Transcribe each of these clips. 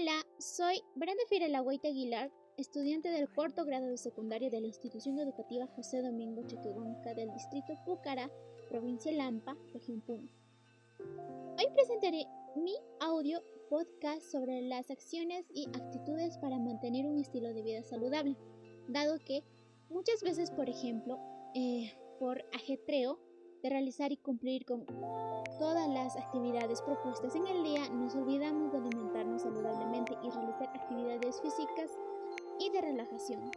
Hola, soy Brenda Firelagüita Aguilar, estudiante del cuarto grado de secundaria de la institución educativa José Domingo Chequehuanca del distrito Púcara, provincia Lampa, región Puno. Hoy presentaré mi audio podcast sobre las acciones y actitudes para mantener un estilo de vida saludable, dado que muchas veces, por ejemplo, eh, por ajetreo de realizar y cumplir con todas las actividades propuestas en el día, nos olvidamos de alimentarnos saludablemente y realizar actividades físicas y de relajación.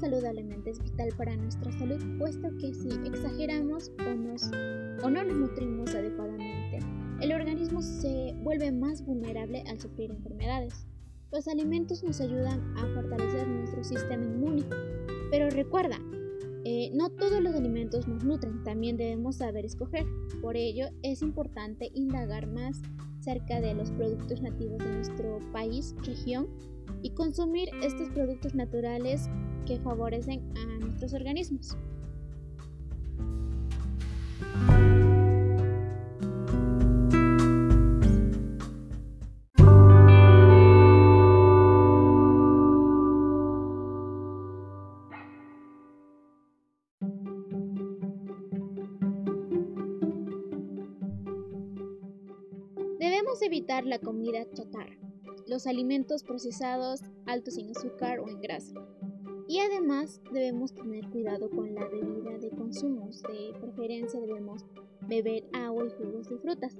Saludablemente es vital para nuestra salud, puesto que si exageramos o, o no nos nutrimos adecuadamente, el organismo se vuelve más vulnerable al sufrir enfermedades. Los alimentos nos ayudan a fortalecer nuestro sistema inmune, pero recuerda, eh, no todos los alimentos nos nutren, también debemos saber escoger. Por ello es importante indagar más cerca de los productos nativos de nuestro país, región y consumir estos productos naturales que favorecen a nuestros organismos. Debemos evitar la comida chatarra los alimentos procesados altos en azúcar o en grasa. Y además debemos tener cuidado con la bebida de consumos. De preferencia debemos beber agua y jugos de frutas.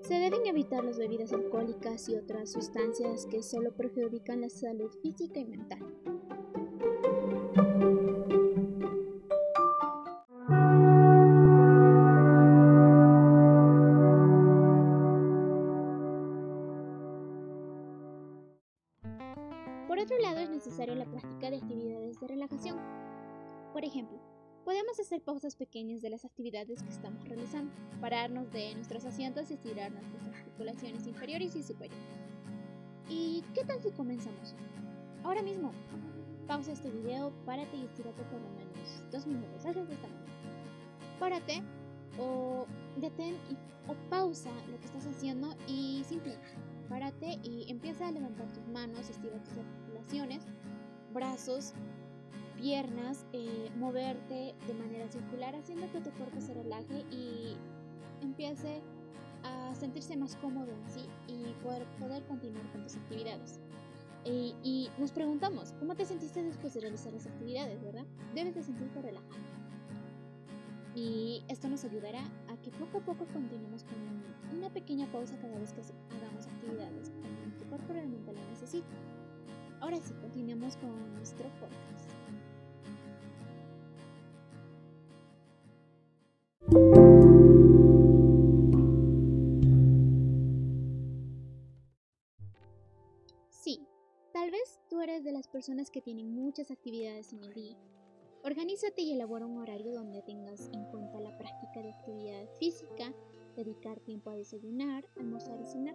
Se deben evitar las bebidas alcohólicas y otras sustancias que solo perjudican la salud física y mental. Por otro lado, es necesaria la práctica de actividades de relajación. Por ejemplo, podemos hacer pausas pequeñas de las actividades que estamos realizando, pararnos de nuestros asientos y estirar nuestras articulaciones inferiores y superiores. ¿Y qué tal si comenzamos? Ahora mismo, pausa este video, párate y estírate por lo menos dos minutos. Hazlo de esta manera. Párate o detén o pausa lo que estás haciendo y simplemente párate y empieza a levantar tus manos, estira tus articulaciones, brazos, piernas, eh, moverte de manera circular, haciendo que tu cuerpo se relaje y empiece a sentirse más cómodo en sí y poder, poder continuar con tus actividades. Eh, y nos preguntamos, ¿cómo te sentiste después de realizar las actividades, verdad? Debes de sentirte relajado. Y esto nos ayudará que poco a poco continuemos con una pequeña pausa cada vez que hagamos actividades cuando cuerpo realmente lo necesita. Ahora sí, continuemos con nuestro podcast. Sí, tal vez tú eres de las personas que tienen muchas actividades en el día Organízate y elabora un horario donde tengas en cuenta la práctica de actividad física, dedicar tiempo a desayunar, almorzar y cenar.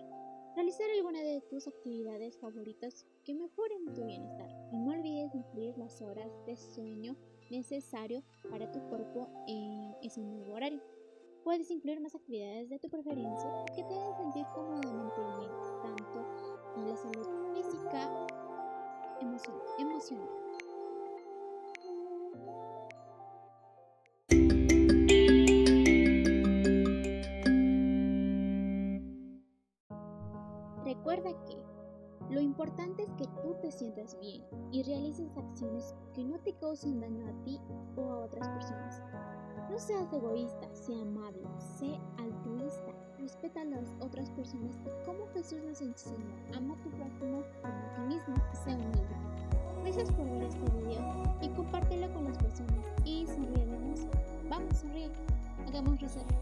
Realizar alguna de tus actividades favoritas que mejoren tu bienestar. Y no olvides incluir las horas de sueño necesario para tu cuerpo en ese nuevo horario. Puedes incluir más actividades de tu preferencia que te hagan sentir cómodamente bien, tanto en la salud física, emocional que tú te sientas bien y realices acciones que no te causen daño a ti o a otras personas. No seas egoísta, sea amable, sé altruista, respeta a las otras personas y como Jesús nos enseñó, ama a tu prójimo como a ti mismo sea humilde. Gracias por ver este video y compártelo con las personas y sonríe Vamos, sonríe. Hagamos risa, risa